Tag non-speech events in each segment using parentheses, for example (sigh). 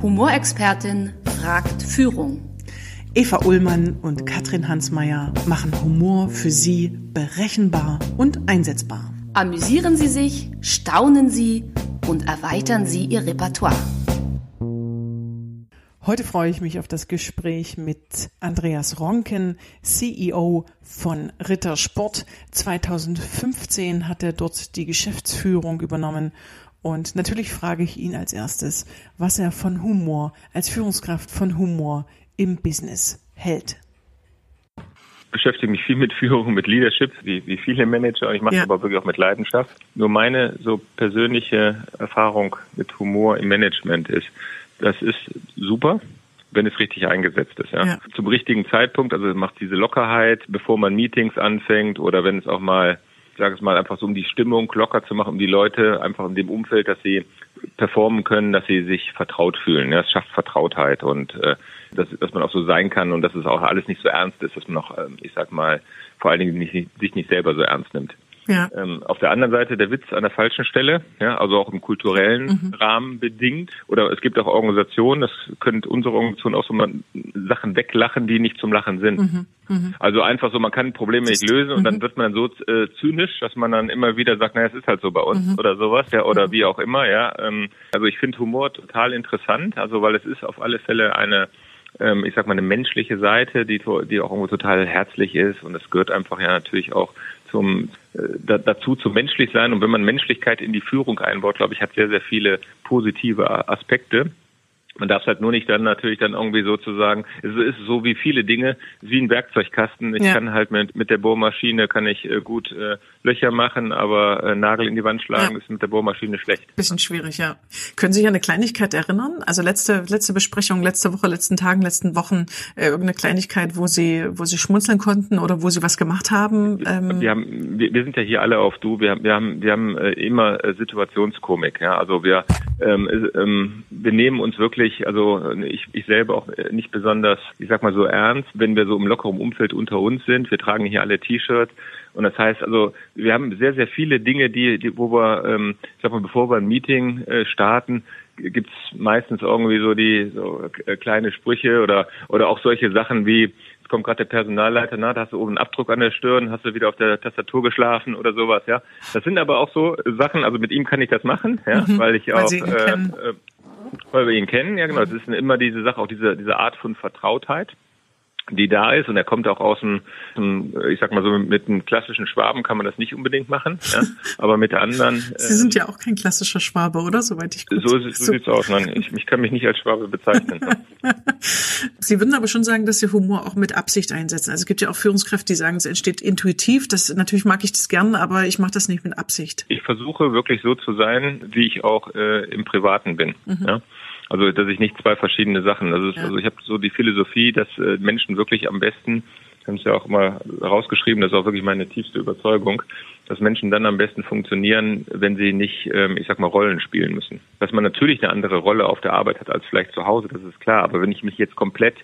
Humorexpertin fragt Führung. Eva Ullmann und Katrin Hansmeier machen Humor für Sie berechenbar und einsetzbar. Amüsieren Sie sich, staunen Sie und erweitern Sie Ihr Repertoire. Heute freue ich mich auf das Gespräch mit Andreas Ronken, CEO von Ritter Sport. 2015 hat er dort die Geschäftsführung übernommen und natürlich frage ich ihn als erstes, was er von Humor, als Führungskraft von Humor im Business hält. Ich beschäftige mich viel mit Führung, mit Leadership, wie, wie viele Manager, und ich mache ja. es aber wirklich auch mit Leidenschaft. Nur meine so persönliche Erfahrung mit Humor im Management ist, das ist super, wenn es richtig eingesetzt ist. Ja. ja. Zum richtigen Zeitpunkt, also macht diese Lockerheit, bevor man Meetings anfängt oder wenn es auch mal sage es mal, einfach so um die Stimmung locker zu machen, um die Leute einfach in dem Umfeld, dass sie performen können, dass sie sich vertraut fühlen. Ja, es schafft Vertrautheit und äh, dass, dass man auch so sein kann und dass es auch alles nicht so ernst ist, dass man auch, ähm, ich sag mal, vor allen Dingen nicht, sich nicht selber so ernst nimmt. Ja. Ähm, auf der anderen Seite der Witz an der falschen Stelle, ja, also auch im kulturellen mhm. Rahmen bedingt. Oder es gibt auch Organisationen, das könnte unsere Organisation auch so mal Sachen weglachen, die nicht zum Lachen sind. Mhm. Mhm. Also einfach so, man kann Probleme nicht lösen und dann mhm. wird man so äh, zynisch, dass man dann immer wieder sagt, naja, es ist halt so bei uns mhm. oder sowas, ja, oder wie auch immer, ja. Ähm, also ich finde Humor total interessant, also weil es ist auf alle Fälle eine ähm, ich sag mal, eine menschliche Seite, die, die auch irgendwo total herzlich ist und es gehört einfach ja natürlich auch zum äh, dazu zu menschlich sein und wenn man Menschlichkeit in die Führung einbaut, glaube ich, hat sehr sehr viele positive Aspekte. Man darf es halt nur nicht dann natürlich dann irgendwie sozusagen, es ist so wie viele Dinge, wie ein Werkzeugkasten. Ich ja. kann halt mit, mit der Bohrmaschine kann ich äh, gut äh, Löcher machen, aber äh, Nagel in die Wand schlagen ja. ist mit der Bohrmaschine schlecht. Bisschen schwierig, ja. Können Sie sich an eine Kleinigkeit erinnern? Also letzte, letzte Besprechung, letzte Woche, letzten Tagen, letzten Wochen, äh, irgendeine Kleinigkeit, wo Sie, wo Sie schmunzeln konnten oder wo Sie was gemacht haben? Ähm. Wir haben, wir, wir sind ja hier alle auf Du. Wir haben, wir haben, wir haben äh, immer äh, Situationskomik. Ja, also wir, ähm, äh, ähm, wir nehmen uns wirklich wirklich, also ich, ich selber auch nicht besonders, ich sag mal so ernst, wenn wir so im lockeren Umfeld unter uns sind. Wir tragen hier alle T-Shirts. Und das heißt also, wir haben sehr, sehr viele Dinge, die, die wo wir, ähm, ich sag mal, bevor wir ein Meeting äh, starten, gibt's meistens irgendwie so die so äh, kleine Sprüche oder oder auch solche Sachen wie jetzt kommt gerade der Personalleiter, na, da hast du oben einen Abdruck an der Stirn, hast du wieder auf der Tastatur geschlafen oder sowas, ja. Das sind aber auch so Sachen, also mit ihm kann ich das machen, ja, mhm, weil ich weil auch äh, weil wir ihn kennen, ja genau. Es ist immer diese Sache, auch diese, diese Art von Vertrautheit die da ist und er kommt auch aus dem, ich sag mal so mit einem klassischen Schwaben kann man das nicht unbedingt machen, ja, (laughs) aber mit anderen. Sie sind ja auch kein klassischer Schwabe, oder soweit ich gut. So, so, so sieht's aus. Nein, ich, ich kann mich nicht als Schwabe bezeichnen. (laughs) Sie würden aber schon sagen, dass Sie Humor auch mit Absicht einsetzen. Also es gibt ja auch Führungskräfte, die sagen, es entsteht intuitiv. Das natürlich mag ich das gern, aber ich mache das nicht mit Absicht. Ich versuche wirklich so zu sein, wie ich auch äh, im Privaten bin. Mhm. Ja. Also dass ich nicht zwei verschiedene Sachen. Also, ja. also ich habe so die Philosophie, dass äh, Menschen wirklich am besten, ich habe es ja auch immer rausgeschrieben, das ist auch wirklich meine tiefste Überzeugung, dass Menschen dann am besten funktionieren, wenn sie nicht, ähm, ich sag mal, Rollen spielen müssen. Dass man natürlich eine andere Rolle auf der Arbeit hat als vielleicht zu Hause, das ist klar. Aber wenn ich mich jetzt komplett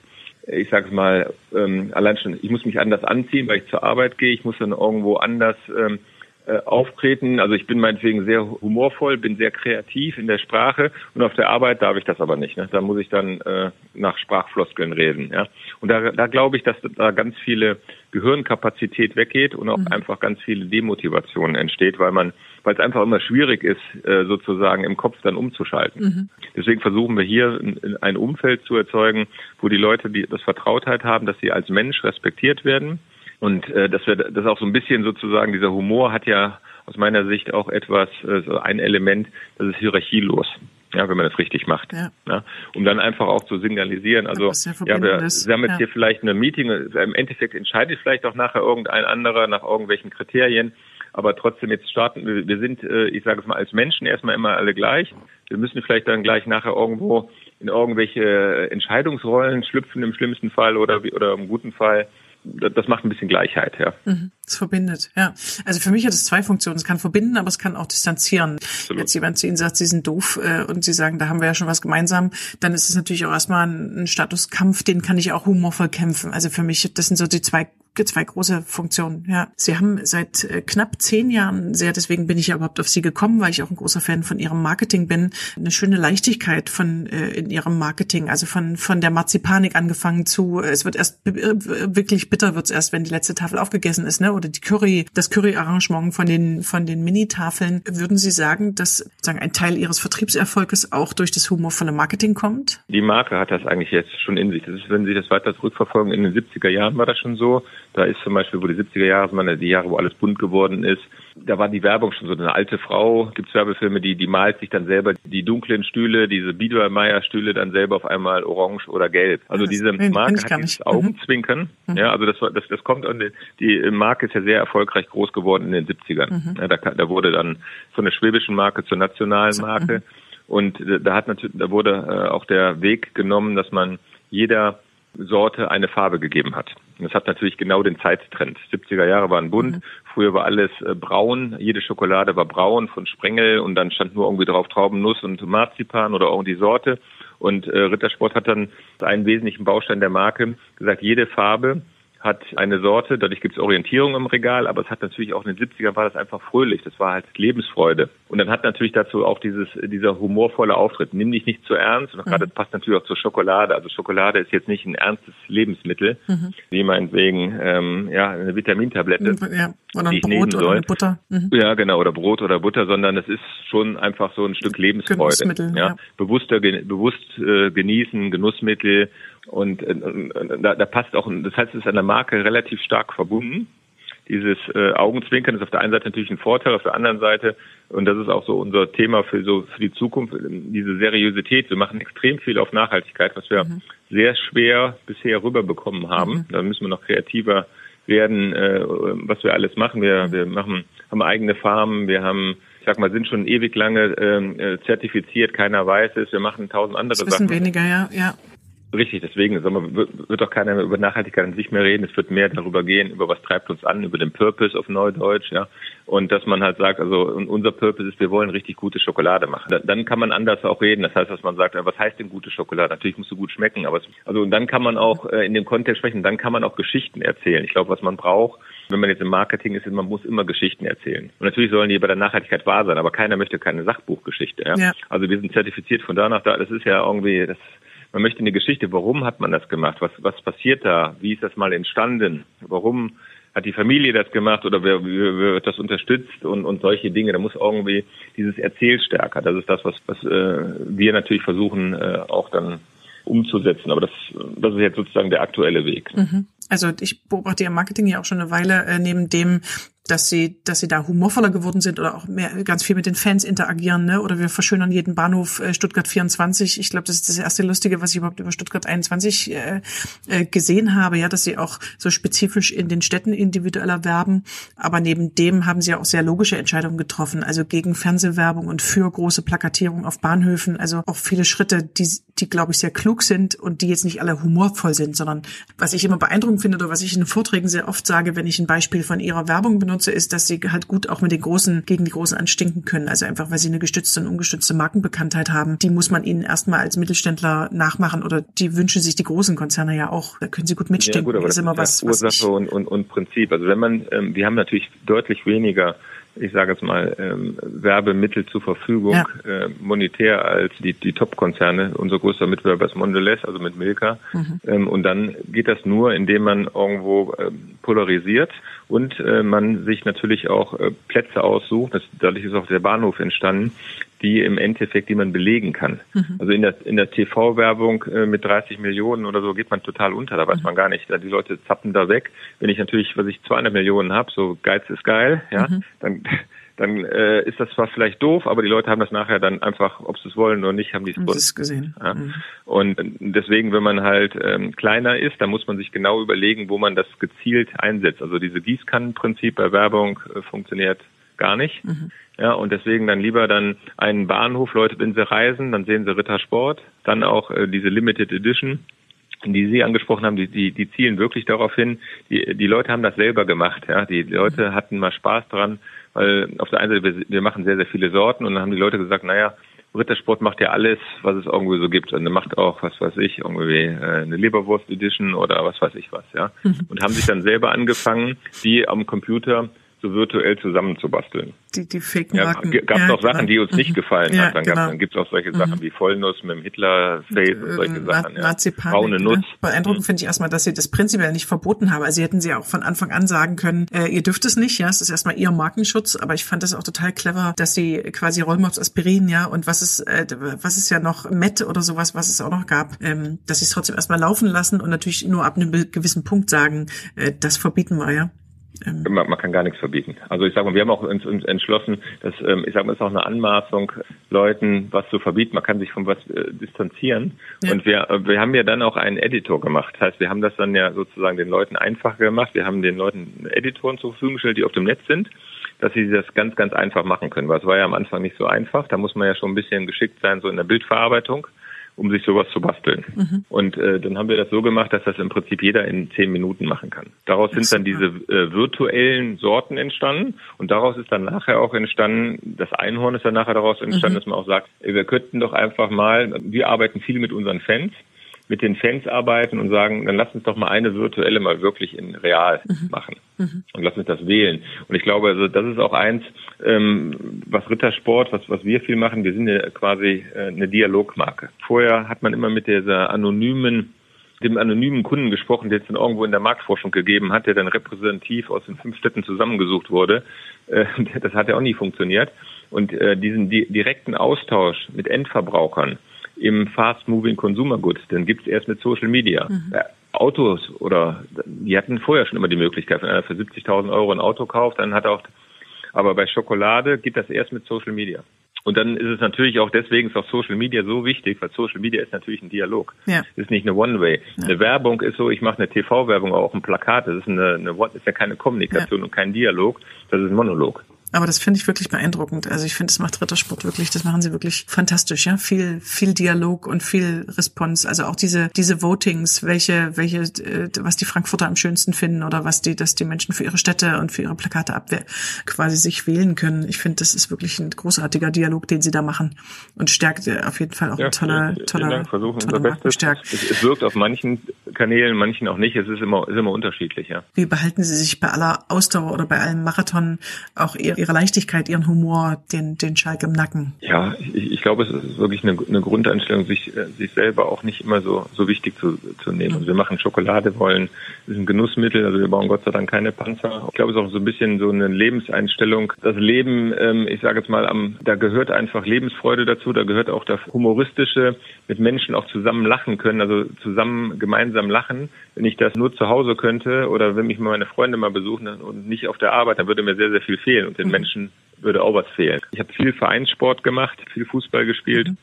ich sage es mal, ähm, allein schon, ich muss mich anders anziehen, weil ich zur Arbeit gehe, ich muss dann irgendwo anders ähm, äh, auftreten. Also ich bin meinetwegen sehr humorvoll, bin sehr kreativ in der Sprache und auf der Arbeit darf ich das aber nicht. Ne? Da muss ich dann äh, nach Sprachfloskeln reden. Ja? Und da, da glaube ich, dass da ganz viele Gehirnkapazität weggeht und auch mhm. einfach ganz viele Demotivation entsteht, weil man, weil es einfach immer schwierig ist, äh, sozusagen im Kopf dann umzuschalten. Mhm. Deswegen versuchen wir hier ein, ein Umfeld zu erzeugen, wo die Leute die, das Vertrautheit haben, dass sie als Mensch respektiert werden und äh, dass wir das auch so ein bisschen sozusagen, dieser Humor hat ja aus meiner Sicht auch etwas, äh, so ein Element, das ist hierarchielos. Ja, wenn man das richtig macht. Ja. ja um dann einfach auch zu signalisieren, also ja, wir, wir haben jetzt ja. hier vielleicht eine Meeting, im Endeffekt entscheidet vielleicht auch nachher irgendein anderer nach irgendwelchen Kriterien, aber trotzdem jetzt starten wir, wir sind, äh, ich sage es mal, als Menschen erstmal immer alle gleich. Wir müssen vielleicht dann gleich nachher irgendwo in irgendwelche Entscheidungsrollen schlüpfen im schlimmsten Fall oder, oder im guten Fall das macht ein bisschen Gleichheit, ja. Mhm, es verbindet, ja. Also für mich hat es zwei Funktionen. Es kann verbinden, aber es kann auch distanzieren. Absolut. Jetzt jemand zu Ihnen sagt, Sie sind doof äh, und Sie sagen, da haben wir ja schon was gemeinsam, dann ist es natürlich auch erstmal ein, ein Statuskampf, den kann ich auch humorvoll kämpfen. Also für mich, das sind so die zwei zwei große Funktionen. Ja, Sie haben seit äh, knapp zehn Jahren sehr, deswegen bin ich ja überhaupt auf Sie gekommen, weil ich auch ein großer Fan von Ihrem Marketing bin, eine schöne Leichtigkeit von äh, in Ihrem Marketing, also von von der Marzipanik angefangen zu, äh, es wird erst wirklich bitter wird's erst, wenn die letzte Tafel aufgegessen ist, ne? Oder die Curry, das Curry-Arrangement von den von den Mini-Tafeln. Würden Sie sagen, dass sagen ein Teil Ihres Vertriebserfolges auch durch das humorvolle Marketing kommt? Die Marke hat das eigentlich jetzt schon in sich. Das ist, wenn Sie das weiter zurückverfolgen, in den 70er Jahren war das schon so. Da ist zum Beispiel, wo die 70er Jahre waren, die Jahre, wo alles bunt geworden ist, da war die Werbung schon so eine alte Frau. Gibt es Werbefilme, die, die malt sich dann selber die dunklen Stühle, diese Biedermeier-Stühle dann selber auf einmal orange oder gelb. Also diese Marke hat dieses mhm. Augenzwinkern. Mhm. Ja, also das, das, das kommt an, die Marke ist ja sehr erfolgreich groß geworden in den 70ern. Mhm. Ja, da, da wurde dann von der schwäbischen Marke zur nationalen Marke. Mhm. Und da hat natürlich, da wurde äh, auch der Weg genommen, dass man jeder Sorte eine Farbe gegeben hat. Und das hat natürlich genau den Zeittrend. 70er Jahre waren bunt, mhm. früher war alles äh, braun, jede Schokolade war braun von Sprengel und dann stand nur irgendwie drauf Traubennuss und Marzipan oder irgendwie Sorte. Und äh, Rittersport hat dann einen wesentlichen Baustein der Marke gesagt, jede Farbe hat eine Sorte, dadurch gibt es Orientierung im Regal, aber es hat natürlich auch in den 70ern war das einfach fröhlich, das war halt Lebensfreude. Und dann hat natürlich dazu auch dieses, dieser humorvolle Auftritt, nimm dich nicht zu ernst, und gerade mhm. passt natürlich auch zur Schokolade. Also Schokolade ist jetzt nicht ein ernstes Lebensmittel, mhm. wie meinetwegen, ähm, ja, eine Vitamintablette. Ja, oder ein Brot oder Butter. Mhm. Ja, genau, oder Brot oder Butter, sondern es ist schon einfach so ein Stück Lebensfreude. Ja. ja. Bewusster, bewusst äh, genießen, Genussmittel, und äh, da, da passt auch, das heißt, es ist an der Marke relativ stark verbunden. Dieses äh, Augenzwinkern ist auf der einen Seite natürlich ein Vorteil, auf der anderen Seite, und das ist auch so unser Thema für so für die Zukunft, diese Seriosität. Wir machen extrem viel auf Nachhaltigkeit, was wir mhm. sehr schwer bisher rüberbekommen haben. Mhm. Da müssen wir noch kreativer werden, äh, was wir alles machen. Wir, wir machen, haben eigene Farmen, wir haben ich sag mal, sind schon ewig lange ähm, äh, zertifiziert, keiner weiß es, wir machen tausend andere das wissen Sachen. weniger, ja, ja. Richtig, deswegen wird doch keiner mehr über Nachhaltigkeit an sich mehr reden. Es wird mehr darüber gehen, über was treibt uns an, über den Purpose auf Neudeutsch, ja. Und dass man halt sagt, also unser Purpose ist, wir wollen richtig gute Schokolade machen. Dann kann man anders auch reden. Das heißt, dass man sagt, was heißt denn gute Schokolade? Natürlich muss sie gut schmecken, aber es, also und dann kann man auch äh, in dem Kontext sprechen, dann kann man auch Geschichten erzählen. Ich glaube, was man braucht, wenn man jetzt im Marketing ist, man muss immer Geschichten erzählen. Und natürlich sollen die bei der Nachhaltigkeit wahr sein, aber keiner möchte keine Sachbuchgeschichte. Ja? ja. Also wir sind zertifiziert von da nach da. Das ist ja irgendwie, das man möchte eine Geschichte, warum hat man das gemacht? Was, was passiert da? Wie ist das mal entstanden? Warum hat die Familie das gemacht oder wer, wer wird das unterstützt und, und solche Dinge. Da muss irgendwie dieses Erzählstärker. Das ist das, was, was äh, wir natürlich versuchen äh, auch dann umzusetzen. Aber das, das ist jetzt sozusagen der aktuelle Weg. Mhm. Also ich beobachte Ihr Marketing ja auch schon eine Weile, äh, neben dem, dass sie, dass sie da humorvoller geworden sind oder auch mehr, ganz viel mit den Fans interagieren, ne? Oder wir verschönern jeden Bahnhof äh, Stuttgart 24. Ich glaube, das ist das erste Lustige, was ich überhaupt über Stuttgart 21 äh, äh, gesehen habe, ja, dass sie auch so spezifisch in den Städten individueller werben. Aber neben dem haben sie auch sehr logische Entscheidungen getroffen, also gegen Fernsehwerbung und für große Plakatierung auf Bahnhöfen. Also auch viele Schritte, die, die glaube ich sehr klug sind und die jetzt nicht alle humorvoll sind, sondern was ich immer beeindruckend finde oder was ich in Vorträgen sehr oft sage, wenn ich ein Beispiel von ihrer Werbung benutze, nutze, ist, dass sie halt gut auch mit den Großen, gegen die Großen anstinken können. Also einfach, weil sie eine gestützte und ungestützte Markenbekanntheit haben. Die muss man ihnen erstmal als Mittelständler nachmachen oder die wünschen sich die großen Konzerne ja auch. Da können sie gut mitstinken. Ja, gut, aber das ist immer was, Ursache was ich, und, und, und Prinzip. Also wenn man, ähm, wir haben natürlich deutlich weniger ich sage jetzt mal, ähm, Werbemittel zur Verfügung, ja. äh, monetär als die, die Top-Konzerne. Unser größter Mitbewerber ist Mondelez, also mit Milka. Mhm. Ähm, und dann geht das nur, indem man irgendwo äh, polarisiert und äh, man sich natürlich auch äh, Plätze aussucht. Das, dadurch ist auch der Bahnhof entstanden, die im Endeffekt, die man belegen kann. Mhm. Also in der, in der TV-Werbung äh, mit 30 Millionen oder so geht man total unter. Da weiß mhm. man gar nicht. Die Leute zappen da weg. Wenn ich natürlich, was ich 200 Millionen habe, so Geiz ist geil, ja, mhm. dann dann äh, ist das zwar vielleicht doof, aber die Leute haben das nachher dann einfach, ob sie es wollen oder nicht, haben die es gesehen. Ja? Mhm. Und deswegen, wenn man halt ähm, kleiner ist, dann muss man sich genau überlegen, wo man das gezielt einsetzt. Also diese Gießkannenprinzip bei Werbung äh, funktioniert gar nicht. Mhm. Ja, und deswegen dann lieber dann einen Bahnhof, Leute, wenn sie reisen, dann sehen sie Rittersport, dann auch äh, diese Limited Edition, die Sie angesprochen haben, die, die, die zielen wirklich darauf hin, die, die Leute haben das selber gemacht, ja, die Leute hatten mal Spaß dran, weil auf der einen Seite, wir, wir machen sehr, sehr viele Sorten und dann haben die Leute gesagt, naja, Rittersport macht ja alles, was es irgendwie so gibt. Und er macht auch, was weiß ich, irgendwie äh, eine Leberwurst Edition oder was weiß ich was, ja. Mhm. Und haben sich dann selber angefangen, die am Computer so virtuell zusammenzubasteln. Die, die Fake-Marken. Ja, Gab es ja, auch Sachen, die uns nicht mhm. gefallen ja, hat. Dann, genau. dann gibt es auch solche Sachen mhm. wie Vollnuss mit dem Hitler-Face und solche Na, Sachen. Ja. Nazi-Panik. Ne? Beeindruckend mhm. finde ich erstmal, dass sie das prinzipiell nicht verboten haben. Also sie hätten sie auch von Anfang an sagen können, äh, ihr dürft es nicht, ja, es ist erstmal ihr Markenschutz, aber ich fand das auch total clever, dass sie quasi Rollmops Aspirin, ja, und was ist, äh, was ist ja noch Met oder sowas, was es auch noch gab, ähm, dass sie es trotzdem erstmal laufen lassen und natürlich nur ab einem gewissen Punkt sagen, äh, das verbieten wir, ja. Ähm. Man, man, kann gar nichts verbieten. Also ich sage mal, wir haben auch uns, uns entschlossen, dass ähm, ich sage mal, es ist auch eine Anmaßung, Leuten was zu verbieten. Man kann sich von was äh, distanzieren. Ja. Und wir, äh, wir haben ja dann auch einen Editor gemacht. Das heißt, wir haben das dann ja sozusagen den Leuten einfacher gemacht. Wir haben den Leuten Editoren zur Verfügung gestellt, die auf dem Netz sind dass sie das ganz, ganz einfach machen können. Weil es war ja am Anfang nicht so einfach. Da muss man ja schon ein bisschen geschickt sein, so in der Bildverarbeitung um sich sowas zu basteln. Mhm. Und äh, dann haben wir das so gemacht, dass das im Prinzip jeder in zehn Minuten machen kann. Daraus sind dann diese äh, virtuellen Sorten entstanden und daraus ist dann nachher auch entstanden, das Einhorn ist dann nachher daraus entstanden, mhm. dass man auch sagt, wir könnten doch einfach mal, wir arbeiten viel mit unseren Fans, mit den Fans arbeiten und sagen, dann lass uns doch mal eine virtuelle mal wirklich in real mhm. machen mhm. und lass uns das wählen. Und ich glaube, also das ist auch eins, ähm, was Rittersport, was, was wir viel machen, wir sind ja quasi äh, eine Dialogmarke. Vorher hat man immer mit dieser anonymen dem anonymen Kunden gesprochen, der es dann irgendwo in der Marktforschung gegeben hat, der dann repräsentativ aus den fünf Städten zusammengesucht wurde. Äh, (laughs) das hat ja auch nie funktioniert. Und äh, diesen di direkten Austausch mit Endverbrauchern, im Fast-Moving Consumer Goods. Den gibt's erst mit Social Media. Mhm. Äh, Autos oder die hatten vorher schon immer die Möglichkeit, wenn einer für 70.000 Euro ein Auto kauft, dann hat er auch, aber bei Schokolade geht das erst mit Social Media. Und dann ist es natürlich auch deswegen ist auch Social Media so wichtig, weil Social Media ist natürlich ein Dialog. Ja. ist nicht eine One-Way. Ja. Eine Werbung ist so, ich mache eine TV-Werbung, auch ein Plakat. Das ist eine, eine ist ja keine Kommunikation ja. und kein Dialog. Das ist ein Monolog. Aber das finde ich wirklich beeindruckend. Also ich finde, das macht Rittersport wirklich, das machen sie wirklich fantastisch, ja. Viel, viel Dialog und viel Response. Also auch diese, diese Votings, welche, welche, äh, was die Frankfurter am schönsten finden oder was die, dass die Menschen für ihre Städte und für ihre Plakate abwehr quasi sich wählen können. Ich finde, das ist wirklich ein großartiger Dialog, den sie da machen und stärkt äh, auf jeden Fall auch ja, ein toller, toller, Dank, versuchen toller unser Bestes. Es, es wirkt auf manchen Kanälen, manchen auch nicht. Es ist immer, ist immer unterschiedlich, ja. Wie behalten Sie sich bei aller Ausdauer oder bei allem Marathon auch ihr ihre Leichtigkeit, ihren Humor, den, den Schalk im Nacken. Ja, ich, ich glaube, es ist wirklich eine, eine Grundeinstellung, sich, äh, sich selber auch nicht immer so, so wichtig zu, zu nehmen. Also wir machen Schokolade, wollen, ist ein Genussmittel, also wir bauen Gott sei Dank keine Panzer. Ich glaube, es ist auch so ein bisschen so eine Lebenseinstellung. Das Leben, ähm, ich sage jetzt mal, am, da gehört einfach Lebensfreude dazu, da gehört auch das Humoristische, mit Menschen auch zusammen lachen können, also zusammen gemeinsam lachen. Wenn ich das nur zu Hause könnte oder wenn mich meine Freunde mal besuchen und nicht auf der Arbeit, dann würde mir sehr, sehr viel fehlen und den. Menschen würde auch was fehlen. Ich habe viel Vereinssport gemacht, viel Fußball gespielt, mhm.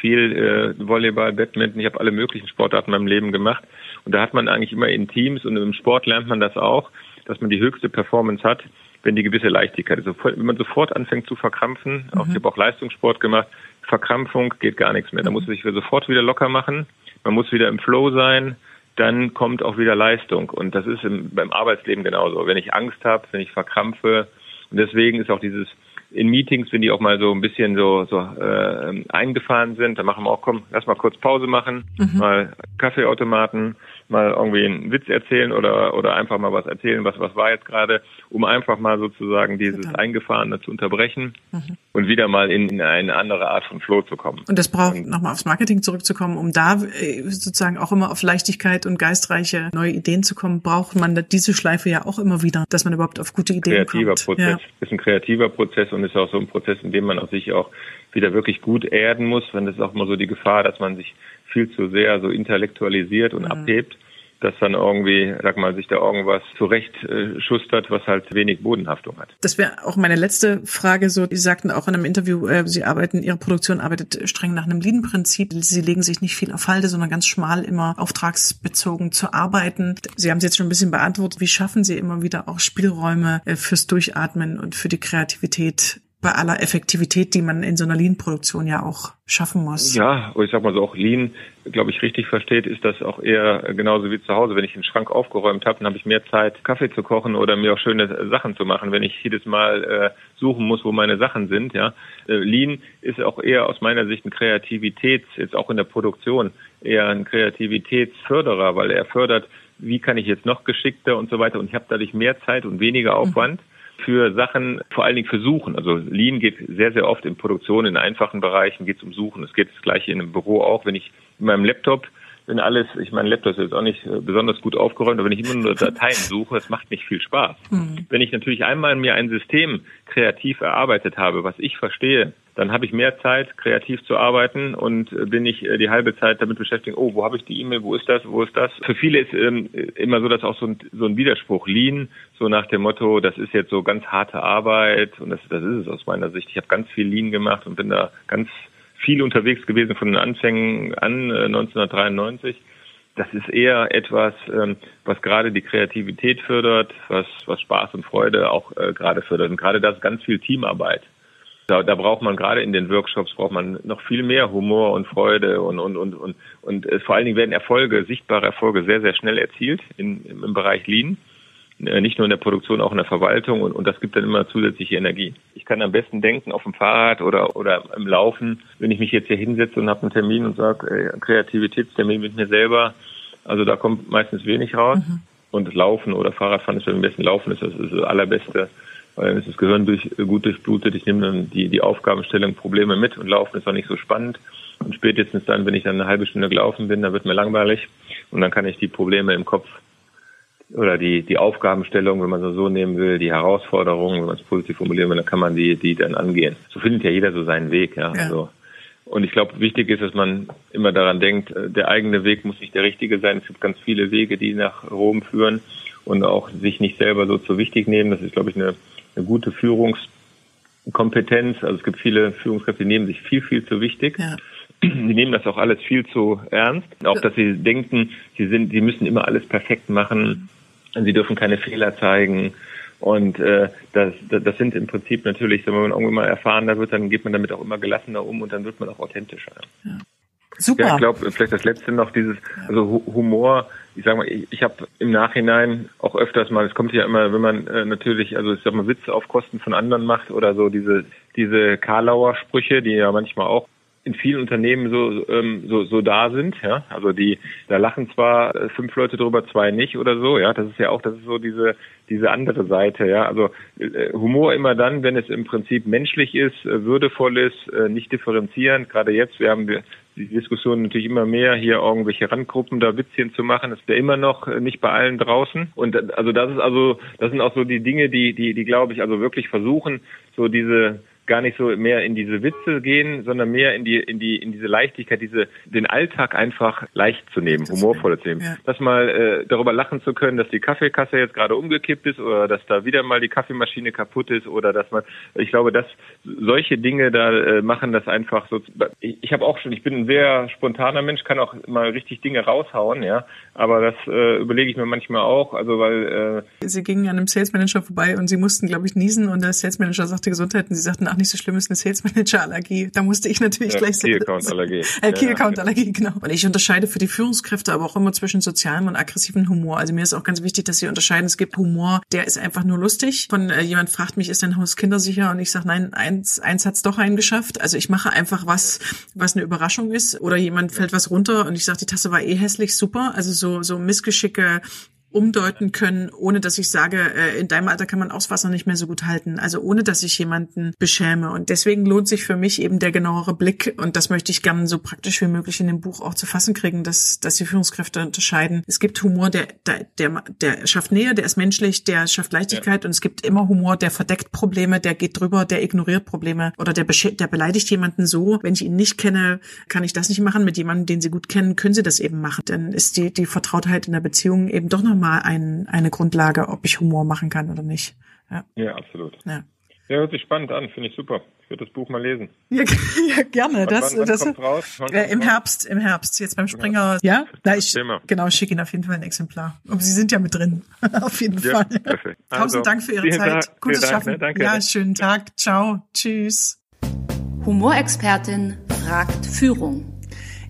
viel äh, Volleyball, Badminton. Ich habe alle möglichen Sportarten in meinem Leben gemacht. Und da hat man eigentlich immer in Teams und im Sport lernt man das auch, dass man die höchste Performance hat, wenn die gewisse Leichtigkeit ist. Wenn man sofort anfängt zu verkrampfen, mhm. auch, ich habe auch Leistungssport gemacht, Verkrampfung geht gar nichts mehr. Da muss man sich sofort wieder locker machen. Man muss wieder im Flow sein. Dann kommt auch wieder Leistung. Und das ist im, beim Arbeitsleben genauso. Wenn ich Angst habe, wenn ich verkrampfe, und deswegen ist auch dieses in Meetings, wenn die auch mal so ein bisschen so, so äh, eingefahren sind, dann machen wir auch, komm, lass mal kurz Pause machen, mhm. mal Kaffeeautomaten, mal irgendwie einen Witz erzählen oder, oder einfach mal was erzählen, was, was war jetzt gerade, um einfach mal sozusagen dieses Total. Eingefahrene zu unterbrechen mhm. Und wieder mal in, in, eine andere Art von Flow zu kommen. Und das braucht, nochmal aufs Marketing zurückzukommen, um da äh, sozusagen auch immer auf Leichtigkeit und geistreiche neue Ideen zu kommen, braucht man diese Schleife ja auch immer wieder, dass man überhaupt auf gute Ideen kreativer kommt. Prozess. Ja. Ist ein kreativer Prozess und ist auch so ein Prozess, in dem man auch sich auch wieder wirklich gut erden muss, wenn das ist auch immer so die Gefahr, dass man sich viel zu sehr so intellektualisiert und mhm. abhebt, dass dann irgendwie, sag mal, sich da irgendwas zurecht äh, schustert, was halt wenig Bodenhaftung hat. Das wäre auch meine letzte Frage. So, Sie sagten auch in einem Interview, äh, Sie arbeiten, Ihre Produktion arbeitet streng nach einem Lean-Prinzip. Sie legen sich nicht viel auf Halde, sondern ganz schmal immer auftragsbezogen zu arbeiten. Sie haben es jetzt schon ein bisschen beantwortet. Wie schaffen Sie immer wieder auch Spielräume äh, fürs Durchatmen und für die Kreativität bei aller Effektivität, die man in so einer Lean-Produktion ja auch schaffen muss. Ja, ich sag mal so, auch Lean, glaube ich, richtig versteht, ist das auch eher genauso wie zu Hause. Wenn ich den Schrank aufgeräumt habe, dann habe ich mehr Zeit, Kaffee zu kochen oder mir auch schöne Sachen zu machen, wenn ich jedes Mal äh, suchen muss, wo meine Sachen sind. Ja, äh, Lean ist auch eher aus meiner Sicht ein Kreativitäts, jetzt auch in der Produktion, eher ein Kreativitätsförderer, weil er fördert, wie kann ich jetzt noch geschickter und so weiter. Und ich habe dadurch mehr Zeit und weniger Aufwand. Mhm für Sachen, vor allen Dingen für Suchen. Also Lean geht sehr, sehr oft in Produktion, in einfachen Bereichen geht es um Suchen. Es geht das gleiche in einem Büro auch. Wenn ich in meinem Laptop wenn alles, ich meine, Laptop ist jetzt auch nicht äh, besonders gut aufgeräumt, aber wenn ich immer nur Dateien (laughs) suche, das macht nicht viel Spaß. Mhm. Wenn ich natürlich einmal mir ein System kreativ erarbeitet habe, was ich verstehe, dann habe ich mehr Zeit, kreativ zu arbeiten und äh, bin ich äh, die halbe Zeit damit beschäftigt, oh, wo habe ich die E-Mail, wo ist das, wo ist das? Für viele ist ähm, immer so, dass auch so ein, so ein Widerspruch Lean, so nach dem Motto, das ist jetzt so ganz harte Arbeit und das, das ist es aus meiner Sicht. Ich habe ganz viel Lean gemacht und bin da ganz viel unterwegs gewesen von den Anfängen an äh, 1993. Das ist eher etwas, ähm, was gerade die Kreativität fördert, was, was Spaß und Freude auch äh, gerade fördert. Und gerade das ganz viel Teamarbeit. Da, da braucht man gerade in den Workshops braucht man noch viel mehr Humor und Freude und und und und und äh, vor allen Dingen werden Erfolge, sichtbare Erfolge sehr sehr schnell erzielt in, im Bereich Lean. Äh, nicht nur in der Produktion, auch in der Verwaltung und, und das gibt dann immer zusätzliche Energie. Ich kann am besten denken auf dem Fahrrad oder, oder im Laufen, wenn ich mich jetzt hier hinsetze und habe einen Termin und sage, äh, Kreativitätstermin mit mir selber, also da kommt meistens wenig raus. Mhm. Und Laufen oder Fahrradfahren ist am besten Laufen, ist das, ist das allerbeste, weil ist das Gehirn durch, gut durchblutet. Ich nehme dann die, die Aufgabenstellung, Probleme mit und Laufen ist auch nicht so spannend. Und spätestens dann, wenn ich dann eine halbe Stunde gelaufen bin, dann wird mir langweilig und dann kann ich die Probleme im Kopf oder die, die Aufgabenstellung, wenn man so, so nehmen will, die Herausforderungen, wenn man es positiv formulieren will, dann kann man die, die dann angehen. So findet ja jeder so seinen Weg, ja. ja. Also, und ich glaube, wichtig ist, dass man immer daran denkt, äh, der eigene Weg muss nicht der richtige sein. Es gibt ganz viele Wege, die nach Rom führen und auch sich nicht selber so zu wichtig nehmen. Das ist, glaube ich, eine, eine gute Führungskompetenz. Also es gibt viele Führungskräfte, die nehmen sich viel, viel zu wichtig. Ja. Die nehmen das auch alles viel zu ernst. Auch, dass sie denken, sie sind, sie müssen immer alles perfekt machen sie dürfen keine Fehler zeigen. Und äh, das, das sind im Prinzip natürlich, wenn man irgendwann mal erfahrener wird, dann geht man damit auch immer gelassener um und dann wird man auch authentischer. Ja. Super. Ja, ich glaube, vielleicht das letzte noch dieses, also Humor, ich sag mal, ich, ich habe im Nachhinein auch öfters mal, es kommt ja immer, wenn man äh, natürlich, also ich sag mal, Witze auf Kosten von anderen macht oder so diese, diese Karlauer Sprüche, die ja manchmal auch in vielen Unternehmen so, ähm, so, so da sind, ja. Also die, da lachen zwar äh, fünf Leute drüber, zwei nicht oder so, ja. Das ist ja auch, das ist so diese, diese andere Seite, ja. Also äh, Humor immer dann, wenn es im Prinzip menschlich ist, äh, würdevoll ist, äh, nicht differenzierend. Gerade jetzt, wir haben die Diskussion natürlich immer mehr, hier irgendwelche Randgruppen da Witzchen zu machen. Ist ja immer noch äh, nicht bei allen draußen. Und äh, also das ist also, das sind auch so die Dinge, die, die, die glaube ich, also wirklich versuchen, so diese gar nicht so mehr in diese Witze gehen, sondern mehr in die in die in diese Leichtigkeit, diese den Alltag einfach leicht zu nehmen, humorvoll zu nehmen. Ja. Das mal äh, darüber lachen zu können, dass die Kaffeekasse jetzt gerade umgekippt ist oder dass da wieder mal die Kaffeemaschine kaputt ist oder dass man ich glaube, dass solche Dinge da äh, machen das einfach so ich, ich habe auch schon, ich bin ein sehr spontaner Mensch, kann auch mal richtig Dinge raushauen, ja, aber das äh, überlege ich mir manchmal auch, also weil äh, Sie gingen an einem Sales Manager vorbei und sie mussten glaube ich niesen und der Sales Manager sagte Gesundheit und sie sagten, ach nicht so schlimm, ist eine Sales Manager Allergie. Da musste ich natürlich ja, gleich. Key Account Allergie. (laughs) Äh, Key Account Allergie, genau. Und ich unterscheide für die Führungskräfte aber auch immer zwischen sozialem und aggressiven Humor. Also mir ist auch ganz wichtig, dass sie unterscheiden. Es gibt Humor, der ist einfach nur lustig. Von äh, jemand fragt mich, ist dein Haus kindersicher? Und ich sage, nein, eins, eins hat's doch eingeschafft. Also ich mache einfach was, was eine Überraschung ist. Oder jemand fällt was runter und ich sage, die Tasse war eh hässlich, super. Also so, so Missgeschicke umdeuten können, ohne dass ich sage, äh, in deinem Alter kann man auch Wasser nicht mehr so gut halten. Also ohne dass ich jemanden beschäme. Und deswegen lohnt sich für mich eben der genauere Blick. Und das möchte ich gerne so praktisch wie möglich in dem Buch auch zu fassen kriegen, dass, dass die Führungskräfte unterscheiden. Es gibt Humor, der, der, der, der schafft Nähe, der ist menschlich, der schafft Leichtigkeit. Ja. Und es gibt immer Humor, der verdeckt Probleme, der geht drüber, der ignoriert Probleme oder der, der beleidigt jemanden so. Wenn ich ihn nicht kenne, kann ich das nicht machen. Mit jemandem, den sie gut kennen, können sie das eben machen. Dann ist die, die Vertrautheit in der Beziehung eben doch noch mal ein, eine Grundlage, ob ich Humor machen kann oder nicht. Ja, ja absolut. Ja. Ja, hört sich spannend an, finde ich super. Ich würde das Buch mal lesen. (laughs) Ja, ja gerne. Wann- das, wann das, kommt's raus? Wann äh, Im? Herbst, im Herbst, jetzt beim Springer. Ja, na, ich, Thema. genau, schicke Ihnen auf jeden Fall ein Exemplar. Und Sie sind ja mit drin. (laughs) auf jeden Ja, Fall. perfekt. Tausend Also, Dank für Ihre Zeit. Dank, Gutes Dank, Schaffen. ne? Danke, ja, ne? schönen Tag. Ciao. Tschüss. Humorexpertin fragt Führung.